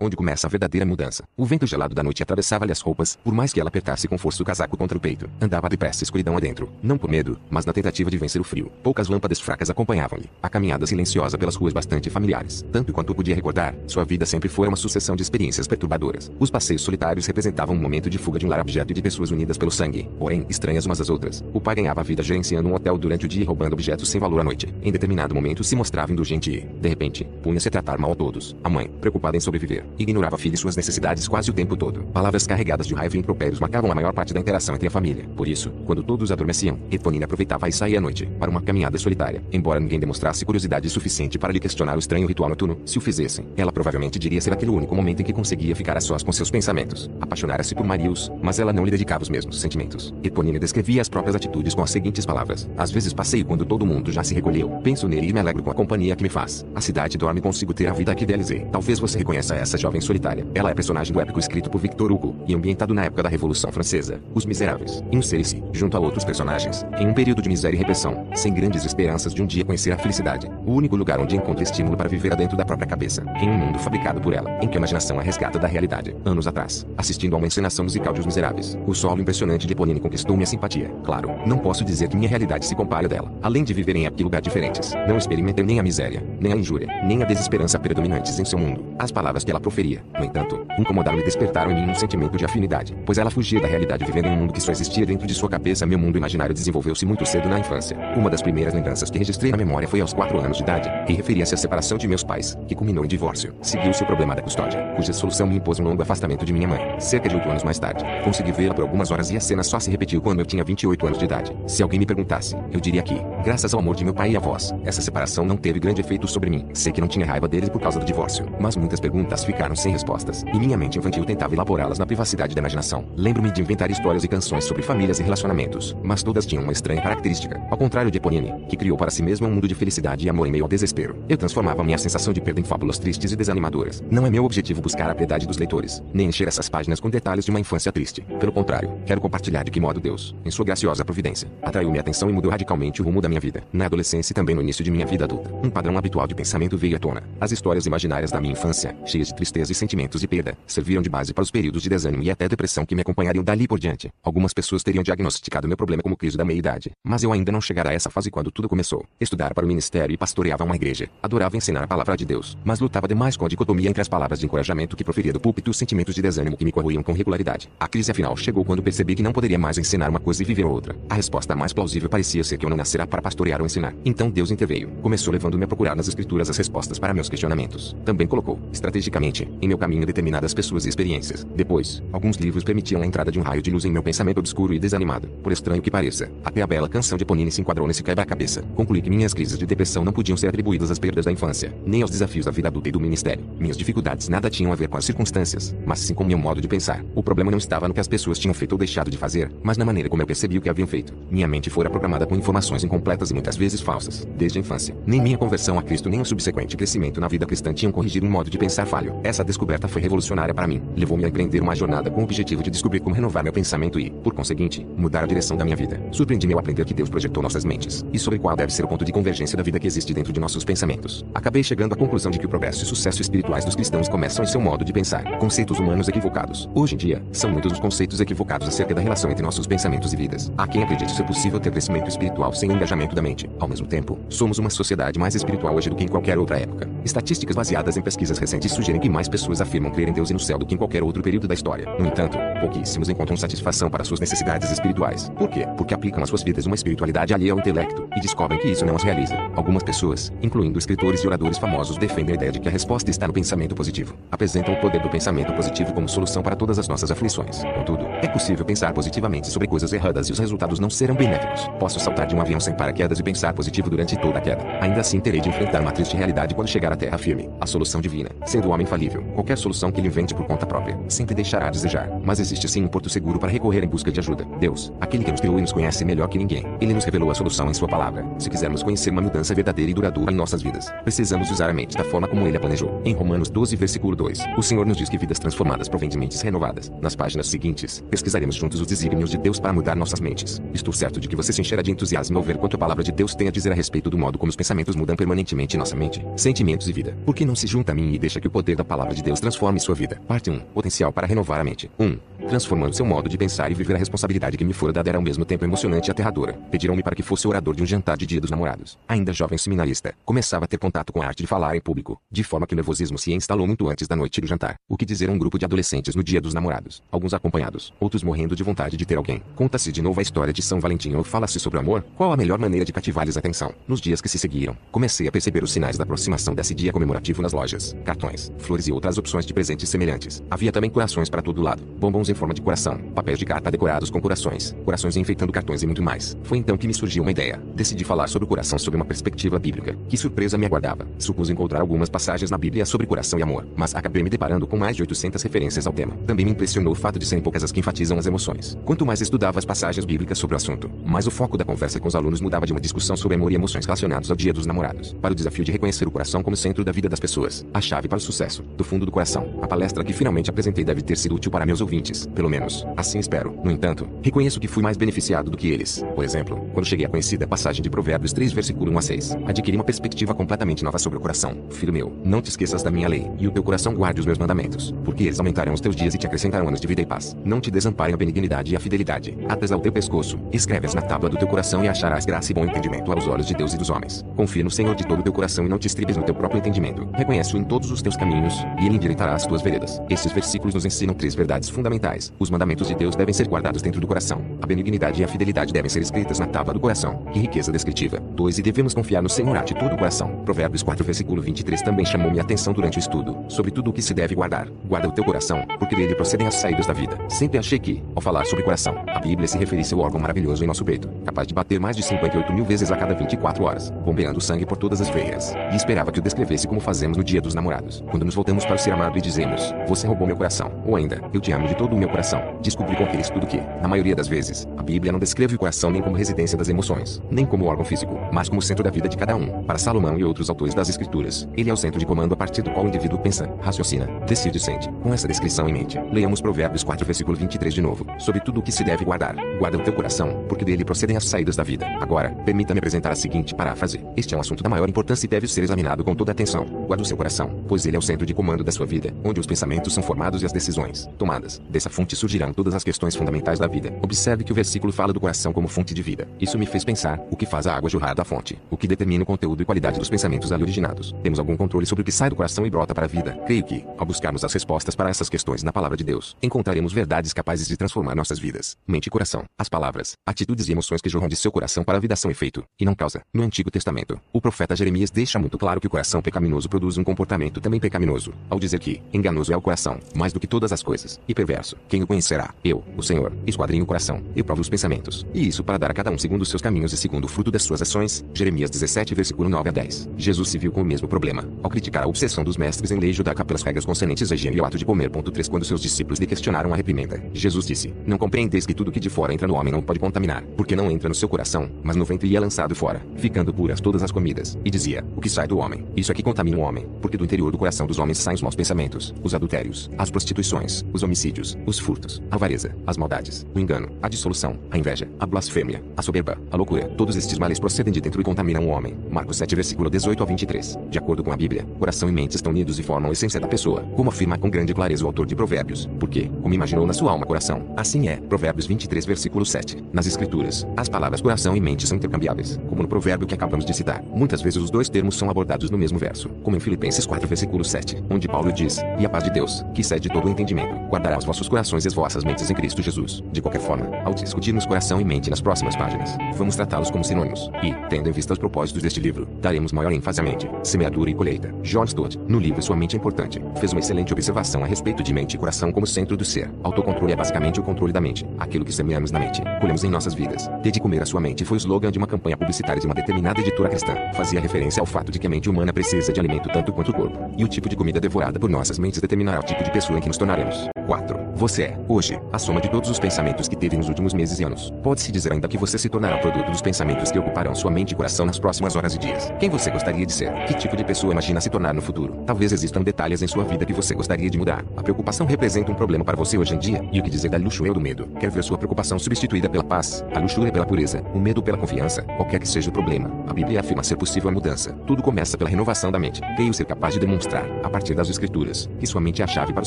onde começa a verdadeira mudança. O vento gelado da noite atravessava-lhe as roupas, por mais que ela apertasse com força o casaco contra o peito. Andava depressa escuridão adentro, não por medo, mas na tentativa de vencer o frio. Poucas lâmpadas fracas acompanhavam-lhe. A caminhada silenciosa pelas ruas bastante familiares. Tanto quanto podia recordar, sua vida sempre foi uma sucessão de experiências perturbadoras. Os passeios solitários representavam um momento de fuga de um lar objeto e de pessoas unidas pelo sangue, porém estranhas umas às outras. O pai ganhava a vida gerenciando um hotel durante o dia e roubando objetos sem valor à noite. Em determinado momento se mostrava indulgente e, de repente, punha-se a tratar mal a todos. A mãe, preocupada em sobreviver, ignorava a filha e suas necessidades quase o tempo todo. Palavras carregadas de raiva e impropérios marcavam a maior parte da interação entre a família. Por isso, quando todos adormeciam, Eponine aproveitava e saía à noite, para uma caminhada solitária. Embora ninguém demonstrasse curiosidade suficiente para lhe questionar o estranho ritual noturno, se o fizessem, ela provavelmente diria ser aquele único momento em que conseguia ficar a sós com seus pensamentos. Apaixonara-se por Marius, mas ela não lhe dedicava os mesmos sentimentos. Eponine descrevia as próprias atitudes com as seguintes palavras. Às vezes passeio quando todo mundo já se recolheu. Penso nele e me alegro com a companhia que me faz. A cidade dorme consigo ter a vida que idealizei. Talvez você reconheça essa jovem solitária. Ela é personagem do épico escrito por Victor Hugo e ambientado na época da Revolução Francesa. Os Miseráveis. Insere-se, junto a outros personagens, em um período de miséria e repressão, sem grandes esperanças de um dia conhecer a felicidade. O único lugar onde encontra estímulo para viver é dentro da própria cabeça, em um mundo fabricado por ela, em que a imaginação a resgata da realidade. Anos atrás, assistindo a uma encenação musical de Os Miseráveis, o solo impressionante de Eponine conquistou minha simpatia. Claro, não posso dizer que minha realidade se compare a dela. Além de viver em lugar diferentes, não experimentei nem a miséria, nem a injúria, nem a desesperança predominantes em seu mundo. As palavras que ela proferia, no entanto, incomodaram e despertaram em mim um sentimento de afinidade, pois ela fugia da realidade vivendo em um mundo que só existia dentro de sua cabeça. Meu mundo imaginário desenvolveu-se muito cedo na infância. Uma das primeiras lembranças que registrei na memória foi aos 4 anos de idade, e referia-se à separação de meus pais, que culminou em divórcio. Seguiu-se o problema da custódia, cuja solução me impôs um longo afastamento de minha mãe. Cerca de 8 anos mais tarde, consegui vê-la por algumas horas e a cena só se repetiu quando eu tinha 28 anos de idade. Se alguém me perguntasse, eu diria que, graças ao amor de meu pai e avós, essa separação não teve grande efeito sobre mim. Sei que não tinha raiva deles por causa do divórcio, mas muitas perguntas ficaram sem respostas, e minha mente infantil tentava elaborá-las na privacidade da imaginação. Lembro-me de inventar histórias e canções sobre famílias e relacionamentos, mas todas tinham uma estranha característica. Ao contrário de Eponine, que criou para si mesma um mundo de felicidade e amor em meio ao desespero, eu transformava minha sensação de perda em fábulas tristes e desanimadoras. Não é meu objetivo buscar a piedade dos leitores, nem encher essas páginas com detalhes de uma infância triste. Pelo contrário, quero compartilhar de que modo Deus, em sua graciosa providência, atraiu minha atenção e mudou radicalmente o rumo da minha vida. Na adolescência e também no início de minha vida adulta, um padrão habitual de pensamento veio à tona. As histórias imaginárias da minha infância, cheias de tristeza e sentimentos de perda, serviram de base para os períodos de desânimo e até depressão que me acompanhariam dali por diante. Algumas pessoas teriam diagnosticado meu problema como crise da meia-idade, mas eu ainda não chegara a essa fase quando tudo começou. Estudar para o ministério e pastoreava uma igreja. Adorava ensinar a palavra de Deus, mas lutava demais com a dicotomia entre as palavras de encorajamento que proferia do púlpito e os sentimentos de desânimo que me corroíam com regularidade. A crise afinal chegou quando percebi que não poderia mais ensinar uma coisa e viver outra. A resposta mais plausível parecia ser que eu não nascera para pastorear ou ensinar. Então Deus interveio. Começou levando-me a procurar nas escrituras as respostas para meus questionamentos. Também colocou, estrategicamente, em meu caminho determinadas pessoas e experiências. Depois, alguns livros permitiam a entrada de um raio de luz em meu pensamento obscuro e desanimado. Por estranho que pareça, até a bela canção de Eponine se enquadrou nesse quebra-cabeça. Concluí que minhas crises de depressão não podiam ser atribuídas às perdas da infância, nem aos desafios da vida adulta e do ministério. Minhas dificuldades nada tinham a ver com as circunstâncias, mas sim com meu modo de pensar. O problema não estava no que as pessoas tinham feito ou deixado de fazer, mas na maneira como eu percebi o que haviam feito. Minha mente fora programada com informações incompletas e muitas vezes falsas, desde a infância. Nem minha conversão a Cristo nem o subsequente crescimento na vida cristã tinham corrigido um modo de pensar falho. Essa descoberta foi revolucionária para mim. Levou-me a empreender uma jornada com o objetivo de descobrir como renovar meu pensamento e, por conseguinte, mudar a direção da minha vida. Surpreendi-me ao aprender que Deus projetou nossas mentes, e sobre qual deve ser o ponto de convergência da vida que existe dentro de nossos pensamentos. Acabei chegando à conclusão de que o progresso e sucesso espirituais dos cristãos começam em seu modo de pensar. Conceitos humanos equivocados. Hoje em dia, são muitos os conceitos equivocados acerca da relação entre nossos pensamentos e vidas. Há quem acredite ser possível ter crescimento espiritual sem engajamento da mente. Ao mesmo tempo, somos uma sociedade mais espiritual hoje do que em qualquer outra época. Estatísticas baseadas em pesquisas recentes sugerem que mais pessoas afirmam crer em Deus e no céu do que em qualquer outro período da história. No entanto, pouquíssimos encontram satisfação para suas necessidades espirituais. Por quê? Porque aplicam às suas vidas uma espiritualidade alheia ao intelecto e descobrem que isso não os realiza. Algumas pessoas, incluindo escritores e oradores famosos, defendem a ideia de que a resposta está no pensamento positivo. Apresentam o poder do pensamento positivo como solução para todas as nossas aflições. Contudo, é possível pensar positivamente sobre coisas erradas e os resultados não serão benéficos. Posso saltar de um avião sem paraquedas e pensar positivo durante toda a queda. Ainda assim terei de enfrentar uma triste realidade quando chegar à terra firme. A solução divina, sendo o homem falível, qualquer solução que ele invente por conta própria, sempre deixará a desejar. Mas existe sim um porto seguro para recorrer em busca de ajuda. Deus, aquele que nos criou e nos conhece melhor que ninguém. Ele nos revelou a solução em sua palavra. Se quisermos conhecer uma mudança verdadeira e duradoura em nossas vidas, precisamos usar a mente da forma como ele a planejou. Em Romanos 12, versículo 2, o Senhor nos diz que vidas transformadas provêm de mentes renovadas. Nas páginas seguintes, pesquisaremos juntos os desígnios de Deus para mudar nossas mentes. Estou certo de que você se encherá de entusiasmo ao ver quanto a palavra de Deus tem a dizer a respeito do modo como os pensamentos mudam permanentemente em nossa mente. Sentimentos e vida. Por que não se junta a mim e deixa que o poder da palavra de Deus transforme sua vida? Parte 1. Potencial para renovar a mente. 1. Transformando seu modo de pensar e viver a responsabilidade que me fora dada era ao mesmo tempo emocionante e aterradora. Pediram-me para que fosse orador de um jantar de dia dos namorados. Ainda jovem seminarista, começava a ter contato com a arte de falar em público, de forma que o nervosismo se instalou muito antes da noite do jantar. O que dizer a um grupo de adolescentes no dia dos namorados? Alguns acompanhados, outros morrendo de vontade de ter alguém. Conta-se de novo a história de São Valentim ou fala-se sobre o amor? Qual a melhor maneira de cativar-lhes a atenção? Nos dias que se seguiram, comecei a perceber os sinais da aproximação desse dia comemorativo nas lojas, cartões, flores e outras opções de presentes semelhantes. Havia também corações para todo lado, bombons em forma de coração, papéis de carta decorados com corações, corações enfeitando cartões e muito mais. Foi então que me surgiu uma ideia. Decidi falar sobre o coração sob uma perspectiva bíblica. Que surpresa me aguardava. Supus encontrar algumas passagens na Bíblia sobre coração e amor, mas acabei me deparando com mais de 800 referências ao tema. Também me impressionou o fato de serem poucas as que enfatizam as emoções. Quanto mais estudava as passagens bíblicas sobre o assunto, mais o foco da conversa com os alunos mudava de uma discussão sobre amor e emoções relacionados ao dia dos namorados, para o desafio de reconhecer o coração como centro da vida das pessoas. A chave para o sucesso, do fundo do coração. A palestra que finalmente apresentei deve ter sido útil para meus ouvintes, pelo menos, assim espero. No entanto, reconheço que fui mais beneficiado do que eles. Por exemplo, quando cheguei à conhecida passagem de Provérbios 3, versículo 1 a 6, adquiri uma perspectiva completamente nova sobre o coração. Filho meu, não te esqueças da minha lei, e o teu coração guarde os meus mandamentos, porque eles aumentarão os teus dias e te acrescentarão anos de vida e paz. Não te desamparem a benignidade e a fidelidade. Atas ao teu pescoço, escreve-as na tábua do teu coração e acharás graça e bom entendimento aos olhos de Deus e dos homens. Confia no Senhor de todo o teu coração e não te estribes no teu próprio entendimento. Reconhece-o em todos os teus caminhos, e ele endireitará as tuas veredas. Estes versículos nos ensinam três verdades fundamentais. Os mandamentos de Deus devem ser guardados dentro do coração. A benignidade e a fidelidade devem ser escritas na tábua do coração. Que riqueza descritiva. 2. E devemos confiar no Senhor de todo o coração. Provérbios 4, versículo 23 também chamou minha atenção durante o estudo, sobre tudo o que se deve guardar. Guarda o teu coração, porque dele procedem as saídas da vida. Sempre achei que, ao falar sobre coração, a Bíblia se referisse ao órgão maravilhoso em nosso peito, capaz de bater mais de 58 mil vezes a cada 24 horas, bombeando sangue por todas as veias. E esperava que o descrevesse como fazemos no dia dos namorados, quando nos voltamos para ser amado e dizemos: Você roubou meu coração. Ou ainda, eu te amo de todo o meu coração. Descobri com aquele estudo que, na maioria das vezes, a Bíblia não descreve o coração nem como residência das emoções, nem como órgão físico, mas como centro da vida de cada um. Para Salomão e outros autores das Escrituras, ele é o centro de comando a partir do qual o indivíduo pensa, raciocina, decide e sente. Com essa descrição em mente, leiamos Provérbios 4, versículo 23 de novo, sobre tudo o que se deve guardar. Guarda o teu coração, porque dele procedem as saídas da vida. Agora, permita-me apresentar a seguinte paráfrase. Este é um assunto da maior importância e deve ser examinado com toda atenção. Guarda o seu coração, pois ele é o centro de comando da sua vida, onde os pensamentos são formados e as decisões tomadas. Dessa fonte surgirão todas as questões fundamentais da vida. Observe que o versículo fala do coração como fonte de vida. Isso me fez pensar, o que faz a água jorrar da fonte? O que determina o conteúdo e qualidade dos pensamentos ali originados? Temos algum controle sobre o que sai do coração e brota para a vida? Creio que, ao buscarmos as respostas para essas questões na palavra de Deus, encontraremos verdades capazes de transformar nossas vidas. Mente e coração. As palavras, atitudes e emoções que jorram de seu coração para a vida são efeito, e não causa. No Antigo Testamento, o profeta Jeremias deixa muito claro que o coração pecaminoso produz um comportamento também pecaminoso, ao dizer que, enganoso é o coração, mais do que todas as coisas, e perverso. Quem o conhecerá? Eu, o Senhor, esquadrinho o coração, e provo os pensamentos. E isso para dar a cada um segundo os seus caminhos e segundo o fruto das suas ações. Jeremias 17, versículo 9 a 10. Jesus se viu com o mesmo problema, ao criticar a obsessão dos mestres em lei judaica pelas regras concernentes à higiene e ao ato de comer. 3 Quando seus discípulos lhe questionaram a reprimenda, Jesus disse, Não compreendeis que tudo que de fora entra no homem não pode contaminar, porque não entra no seu coração, mas no ventre e é lançado fora, ficando puras todas as comidas. E dizia, O que sai do homem, isso é que contamina o homem, porque do interior do coração dos homens saem os maus pensamentos, os adultérios, as prostituições, os homicídios, os furtos, a avareza, as maldades, o engano, a dissolução, a inveja, a blasfêmia, a soberba, a loucura. Todos estes males procedem de dentro e contaminam o homem. Marcos 7, versículo 18 a 23. De acordo com a Bíblia, coração e mente estão unidos e formam a essência da pessoa, como afirma com grande clareza o autor de Provérbios, porque, como imaginou na sua alma coração, assim é. Provérbios 23, versículo 7. Nas Escrituras, as palavras coração e mente são intercambiáveis, como no provérbio que acabamos de citar. Muitas vezes os dois termos são abordados no mesmo verso, como em Filipenses 4, versículo 7, onde Paulo diz: E a paz de Deus, que excede todo o entendimento, guardará os vossos corações e as vossas mentes em Cristo Jesus. De qualquer forma, ao discutirmos coração e mente nas próximas páginas, vamos tratá-los como sinônimos, e, tendo em vista os propósitos deste livro, daremos maior ênfase à mente, semeadura e colheita. John Stott, no livro Sua Mente é Importante, fez uma excelente observação a respeito de mente e coração como centro do ser. Autocontrole é basicamente o controle da mente. Aquilo que semeamos na mente, colhemos em nossas vidas. De comer a sua mente foi o slogan de uma campanha publicitária de uma determinada editora cristã. Fazia referência ao fato de que a mente humana precisa de alimento tanto quanto o corpo. E o tipo de comida devorada por nossas mentes determinará o tipo de pessoa em que nos tornaremos. 4. Você é, hoje, a soma de todos os pensamentos que teve nos últimos meses e anos. Pode-se dizer ainda que você se tornará o produto dos pensamentos que ocuparão sua mente e coração nas próximas horas e dias. Quem você gostaria de ser? Que tipo de pessoa imagina se tornar no futuro? Talvez existam detalhes em sua vida que você gostaria de mudar. A preocupação representa um problema para você hoje em dia. E o que dizer da luxúria ou do medo? Quer ver sua preocupação substituída pela paz, a luxúria pela pureza, o medo pela confiança, qualquer que seja o problema. A Bíblia afirma ser possível a mudança. Tudo começa pela renovação da mente. Creio ser capaz de demonstrar, a partir das escrituras, que sua mente é a chave para o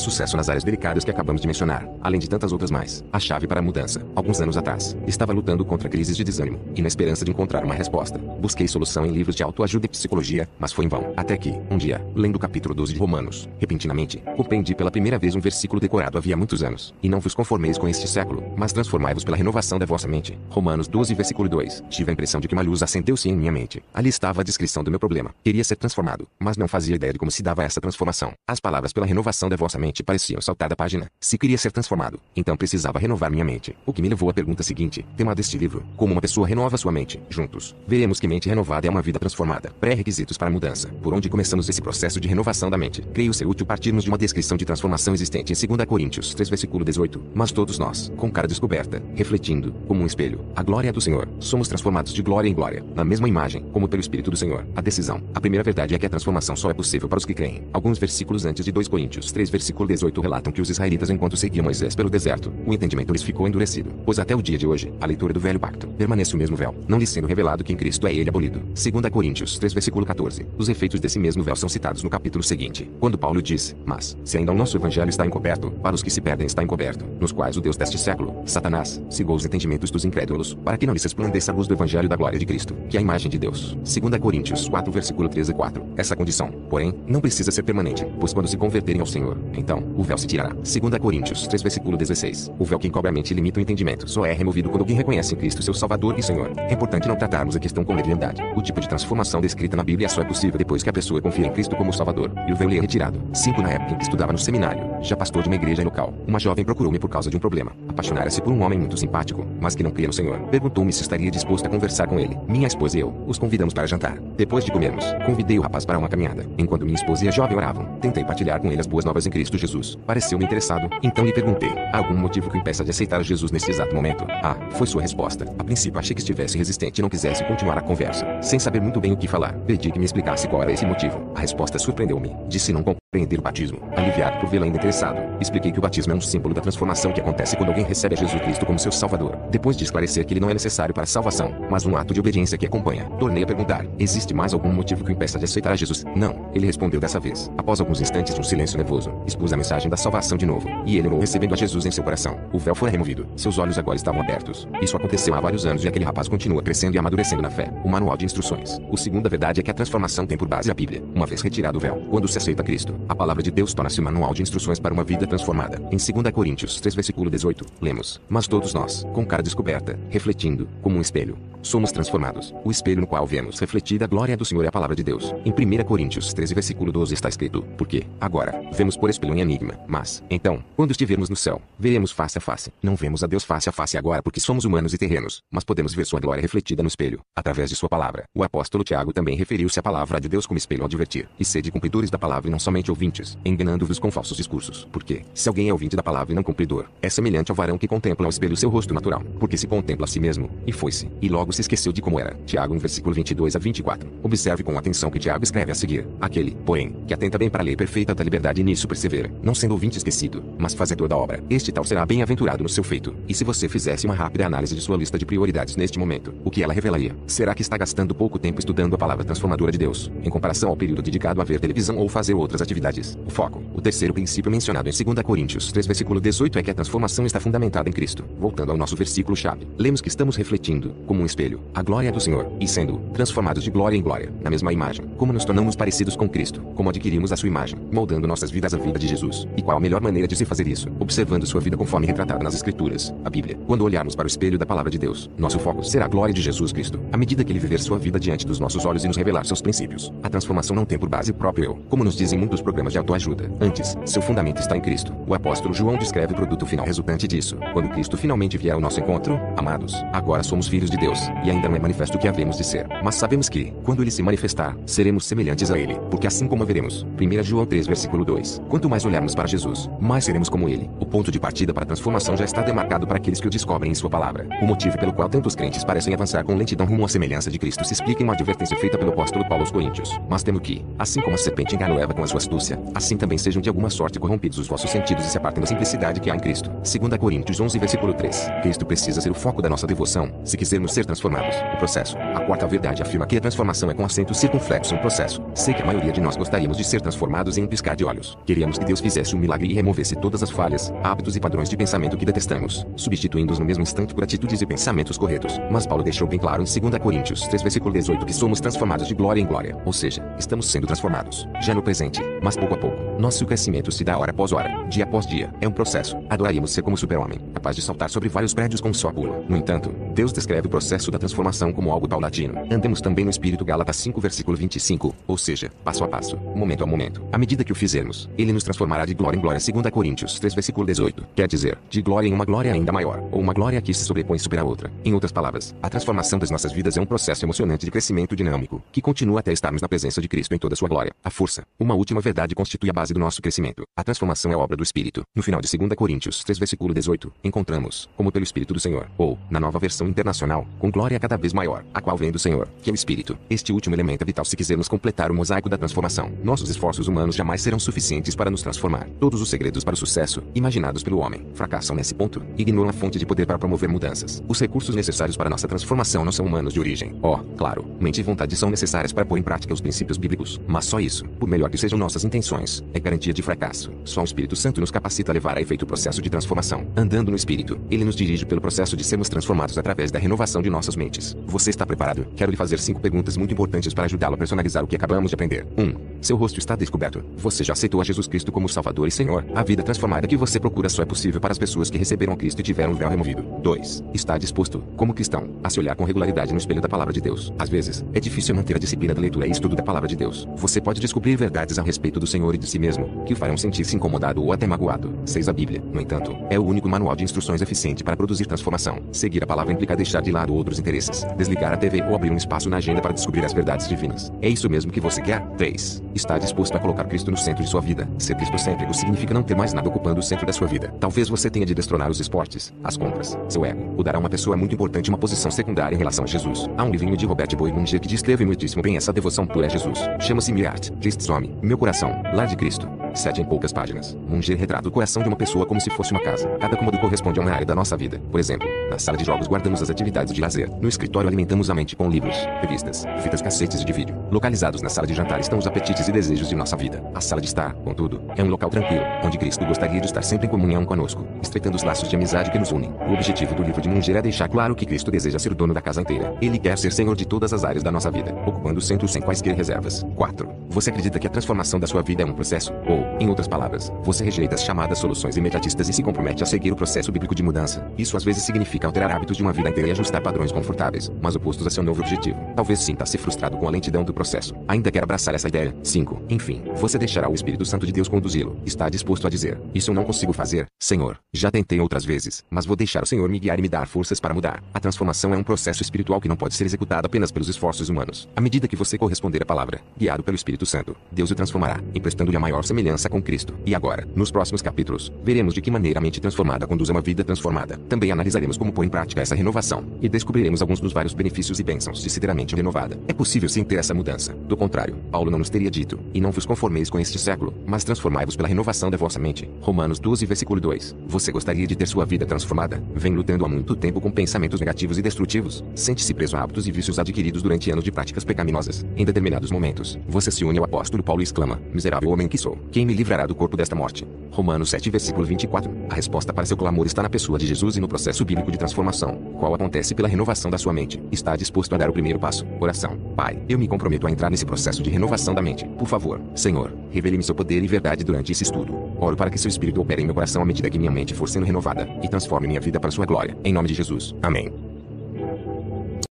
sucesso nas áreas delicadas que acabamos de mencionar, além de tantas outras mais. A chave para a mudança. Alguns anos atrás, estava lutando contra crises de desânimo, e na esperança de encontrar uma resposta, busquei solução em livros de autoajuda e psicologia, mas foi em vão. Até que, um dia, lendo o capítulo 12 de Romanos, repentinamente, compreendi pela primeira vez um versículo decorado havia muitos anos. E não vos conformeis com este século, mas transformai-vos pela renovação da vossa mente. Romanos 12, versículo 2. Tive a impressão de que uma luz acendeu-se em minha mente. Ali estava a descrição do meu problema. Queria ser transformado, mas não fazia ideia de como se dava essa transformação. As palavras pela renovação da vossa mente pareciam saltar da página. Se queria ser transformado, então precisava renovar minha mente. O que me levou à pergunta seguinte, tema deste livro: Como uma pessoa renova sua mente? Juntos, veremos que mente renovada é uma vida transformada. Pré-requisitos para mudança. Por onde começamos esse processo de renovação da mente? Creio ser útil partirmos de uma descrição de transformação existente em 2 Coríntios 3, versículo 18. Mas todos nós, com cara descoberta, refletindo, como um espelho, a glória do Senhor, somos transformados de glória em glória, na mesma imagem, como pelo Espírito do Senhor. A decisão. A primeira verdade é que a transformação só é possível para os que creem. Alguns versículos antes de 2 Coríntios 3, versículo 18 relatam que os israelitas enquanto seguiam Moisés pelo deserto, o entendimento lhes ficou endurecido, pois até o dia de hoje, a leitura do velho pacto, permanece o mesmo véu, não lhes sendo revelado que em Cristo é ele abolido. 2 Coríntios 3, versículo 14. Os efeitos desse mesmo véu são citados no capítulo seguinte, quando Paulo diz: Mas, se ainda o nosso evangelho está encoberto, para os que se perdem está encoberto, nos quais o Deus deste século, Satanás, cegou os entendimentos dos incrédulos, para que não lhes resplandeça a luz do evangelho da glória de Cristo, que é a imagem de Deus. 2 Coríntios 4, versículo 13 e 4. Essa condição, porém, não precisa ser permanente, pois quando se converterem ao Senhor, então, o véu se tirará. 2 Coríntios 3, versículo 16. O véu que encobre a mente limita o entendimento só é removido quando alguém reconhece em Cristo seu Salvador e Senhor. É importante não tratarmos a questão com leviandade. O tipo de transformação descrita na Bíblia só é possível depois que a pessoa confia em Cristo como Salvador, e o véu lhe é retirado. 5 Na época em que estudava no seminário, já pastor de uma igreja local, uma jovem procurou-me por causa de um problema. Apaixonara-se por um homem muito simpático, mas que não cria no Senhor. Perguntou-me se estaria disposto a conversar com ele. Minha esposa e eu os convidamos para jantar. Depois de comermos, convidei o rapaz para uma caminhada. Enquanto minha esposa e a jovem oravam, tentei partilhar com ele as boas novas em Cristo Jesus. Pareceu-me interessado, então lhe perguntei: há algum motivo que o impeça de aceitar Jesus nesse exato momento? Ah, foi sua resposta. A princípio achei que estivesse resistente e não quisesse continuar a conversa. Sem saber muito bem o que falar, pedi que me explicasse qual era esse motivo. A resposta surpreendeu-me. Disse não compreender o batismo. Aliviado por vê-la ainda interessado, expliquei que o batismo é um símbolo da transformação que acontece quando alguém recebe a Jesus Cristo como seu Salvador. Depois de esclarecer que ele não é necessário para a salvação, mas um ato de obediência que acompanha, tornei a perguntar: existe mais algum motivo que o impeça de aceitar a Jesus? Não, ele respondeu dessa vez. Após alguns instantes de um silêncio nervoso, expus a mensagem da salvação de novo, e ele orou recebendo a Jesus em seu coração. O véu foi removido. Seus olhos agora estavam abertos. Isso aconteceu há vários anos e aquele rapaz continua crescendo e amadurecendo na fé. O manual de instruções. O segunda verdade é que a transformação tem por base a Bíblia. Uma vez retirado o véu, quando se aceita Cristo, a palavra de Deus torna-se o manual de instruções para uma vida transformada. Em 2 Coríntios 3, versículo 18, lemos: Mas todos nós, com cara descoberta, refletindo, como um espelho, somos transformados. O espelho no qual vemos refletida a glória do Senhor é a palavra de Deus. Em 1 Coríntios 13, versículo 12 está escrito: Porque, agora, vemos por espelho em enigma, mas, então, quando estivermos no céu, veremos face a face. Não vemos a Deus face a face agora porque somos humanos e terrenos, mas podemos ver sua glória refletida no espelho, através de sua palavra. O apóstolo Tiago também referiu-se à palavra de Deus como espelho ao advertir, e sede cumpridores da palavra e não somente ouvintes, enganando-vos com falsos discursos. Porque, se alguém é ouvinte da palavra e não cumpridor, é semelhante ao varão que contempla ao espelho seu rosto natural, porque se contempla a si mesmo, e foi-se, e logo se esqueceu de como era. Tiago, versículo 22 a 24. Observe com atenção que Tiago escreve a seguir: Aquele, porém, que atenta bem para a lei perfeita da liberdade e nisso persevera, não sendo ouvinte esquecido, mas fazedor da obra, este tal será bem-aventurado no seu feito. E se você fizesse uma rápida análise de sua lista de prioridades neste momento, o que ela revelaria? Será que está gastando pouco tempo estudando a palavra transformadora de Deus, em comparação ao período dedicado a ver televisão ou fazer outras atividades? O foco. O terceiro princípio mencionado em 2 Coríntios 3, versículo 18 é que a transformação está fundamentada em Cristo. Voltando ao nosso versículo-chave, lemos que estamos refletindo, como um espelho, a glória do Senhor, e sendo transformados de glória em glória, na mesma imagem, como nos tornamos parecidos com Cristo, como adquirimos a sua imagem, moldando nossas vidas à vida de Jesus. E qual a melhor maneira de se fazer isso? Observando sua vida conforme retratada nas Escrituras, a Bíblia. Quando olharmos para o espelho da palavra de Deus, nosso foco será a glória de Jesus Cristo, à medida que ele viver sua vida diante dos nossos olhos e nos revelar seus princípios. A transformação não tem por base o próprio eu, como nos dizem muitos programas de autoajuda. Antes, seu fundamento está em Cristo. O apóstolo João descreve o produto final resultante disso. Quando Cristo finalmente vier ao nosso encontro, amados, agora somos filhos de Deus, e ainda não é manifesto o que havemos de ser. Mas sabemos que, quando ele se manifestar, seremos semelhantes a ele, porque assim como veremos. 1 João 3, versículo 2. Quanto mais olharmos para Jesus, mais seremos como ele. O ponto de partida para a transformação já está demarcado para aqueles que o descobrem em sua palavra. O motivo pelo qual tantos crentes parecem avançar com lentidão rumo à semelhança de Cristo se explica em uma advertência feita pelo apóstolo Paulo aos Coríntios. Mas temo que, assim como a serpente enganou Eva com a sua astúcia, assim também sejam de alguma sorte corrompidos os vossos sentidos e se apartem da simplicidade que há em Cristo. 2 Coríntios 11 versículo 3. Cristo precisa ser o foco da nossa devoção, se quisermos ser transformados. O processo. A quarta verdade afirma que a transformação é com acento circunflexo um processo. Sei que a maioria de nós gostaríamos de ser transformados em um piscar de olhos. Queríamos que Deus fizesse um milagre e removesse todas as falhas, hábitos e padrões de pensamento que detestamos, substituindo-os no mesmo instante por atitudes e pensamentos corretos. Mas Paulo deixou bem claro em 2 Coríntios 3 versículo 18 que somos transformados de glória em glória, ou seja, estamos sendo transformados, já no presente, mas pouco a pouco. Nosso crescimento se dá hora após hora, dia após dia, é um processo. Adoraríamos ser como super-homem, capaz de saltar sobre vários prédios com um só pulo. No entanto, Deus descreve o processo da transformação como algo paulatino. Andemos também no Espírito Gálatas 5 versículo 25, ou seja, passo a passo, momento a momento. À medida que o fizermos, ele nos transformará de glória em glória 2 Coríntios 3 versículo 18. Quer dizer, de glória em uma glória ainda maior, ou uma glória que se sobrepõe sobre a outra. Em outras palavras, a transformação das nossas vidas é um processo emocionante de crescimento dinâmico, que continua até estarmos na presença de Cristo em toda sua glória. A força, uma última verdade constitui a base do nosso crescimento. A transformação é obra do Espírito. No final de 2 Coríntios 3 versículo 18, encontramos, como pelo Espírito do Senhor, ou, na nova versão internacional, com glória cada vez maior, a qual vem do Senhor, que é o Espírito. Este último elemento é vital se quisermos completar o mosaico da transformação. Nossos esforços humanos jamais serão suficientes para nos transformar. Todos os segredos para o sucesso, imaginados pelo homem, fracassam nesse ponto. Ignoram a fonte de poder para promover mudanças. Os recursos necessários para nossa transformação não são humanos de origem. Ó, oh, claro, mente e vontade são necessárias para pôr em prática os princípios bíblicos, mas só isso, por melhor que sejam nossas intenções, é garantia de fracasso. Só o Espírito Santo nos capacita a levar a efeito o processo de transformação. Andando no Espírito, ele nos dirige pelo processo de sermos transformados através da renovação de nossas mentes. Você está preparado? Quero lhe fazer cinco perguntas muito importantes para ajudá-lo a personalizar o que acabamos de aprender. 1. Um, seu rosto está descoberto. Você já aceitou a Jesus Cristo como Salvador e Senhor. A vida transformada que você procura só é possível para as pessoas que receberam Cristo e tiveram o véu removido. 2. Está disposto, como cristão, a se olhar com regularidade no espelho da palavra de Deus. Às vezes, é difícil manter a disciplina da leitura e estudo da palavra de Deus. Você pode descobrir verdades a respeito do Senhor e de si mesmo, que o farão sentir-se incomodado ou até magoado. 6. A Bíblia, no entanto, é o único manual de instruções eficiente para produzir transformação. Seguir a palavra implica deixar de lado outros interesses, desligar a TV ou abrir um espaço na agenda para descobrir as verdades divinas. É isso mesmo que você quer? 3. Está disposto a colocar Cristo no centro de sua vida. Ser cristocêntrico significa não ter mais nada ocupando o centro da sua vida. Talvez você tenha de destronar os esportes, as compras, seu ego, ou dar a uma pessoa muito importante uma posição secundária em relação a Jesus. Há um livrinho de Robert Boy Munger que descreve muitíssimo bem essa devoção por Jesus. Chama-se Miart, Christ Homem, Meu Coração, Lar de Cristo. Sete em poucas páginas. Munger retrata o coração de uma pessoa como se fosse uma casa. Cada cômodo corresponde a uma área da nossa vida. Por exemplo, na sala de jogos guardamos as atividades de lazer. No escritório alimentamos a mente com livros, revistas, fitas cassetes de vídeo. Localizados na sala de jantar estão os apetites e desejos de nossa vida. A sala de estar, contudo, é um local tranquilo, onde Cristo gostaria de estar sempre em comunhão conosco, estreitando os laços de amizade que nos unem. O objetivo do livro de Munger é deixar claro que Cristo deseja ser o dono da casa inteira. Ele quer ser senhor de todas as áreas da nossa vida, ocupando o centro sem quaisquer reservas. 4. Você acredita que a transformação da sua vida é um processo? Ou, em outras palavras, você rejeita as chamadas soluções imediatistas e se compromete a seguir o processo bíblico de mudança. Isso às vezes significa alterar hábitos de uma vida inteira e ajustar padrões confortáveis, mas opostos a seu novo objetivo. Talvez sinta-se frustrado com a lentidão do processo. Ainda quer abraçar essa ideia? 5. Enfim, você deixará o Espírito Santo de Deus conduzi-lo. Está disposto a dizer: Isso eu não consigo fazer, Senhor. Já tentei outras vezes, mas vou deixar o Senhor me guiar e me dar forças para mudar. A transformação é um processo espiritual que não pode ser executado apenas pelos esforços humanos. À medida que você corresponder à palavra, guiado pelo Espírito Santo, Deus o transformará, emprestando-lhe a maior semelhança com Cristo. E agora, nos próximos capítulos, veremos de que maneira a mente transformada conduz a uma vida transformada. Também analisaremos como pôr em prática essa renovação e descobriremos alguns dos vários benefícios e bênçãos de ser mente renovada. É possível sim ter essa mudança. Do contrário, Paulo não nos teria dito: E não vos conformeis com este século, mas transformai-vos pela renovação da vossa mente. Romanos 12, versículo 2. Você gostaria de ter sua vida transformada? Vem lutando há muito tempo com pensamentos negativos e destrutivos. Sente-se preso a hábitos e vícios adquiridos durante anos de práticas pecaminosas. Em determinados momentos, você se une ao apóstolo Paulo e exclama: Miserável homem que sou, quem me livrará do corpo desta morte? Romanos 7, versículo 24. A resposta para seu clamor está na pessoa de Jesus e no processo bíblico de transformação, qual acontece pela renovação da sua mente. Está disposto a dar o primeiro passo. Oração. Pai, eu me comprometo a entrar nesse processo de renovação da mente. Por favor, Senhor, revele-me seu poder e verdade durante esse estudo. Oro para que seu espírito opere em meu coração à medida que minha mente for sendo renovada e transforme minha vida para sua glória. Em nome de Jesus. Amém.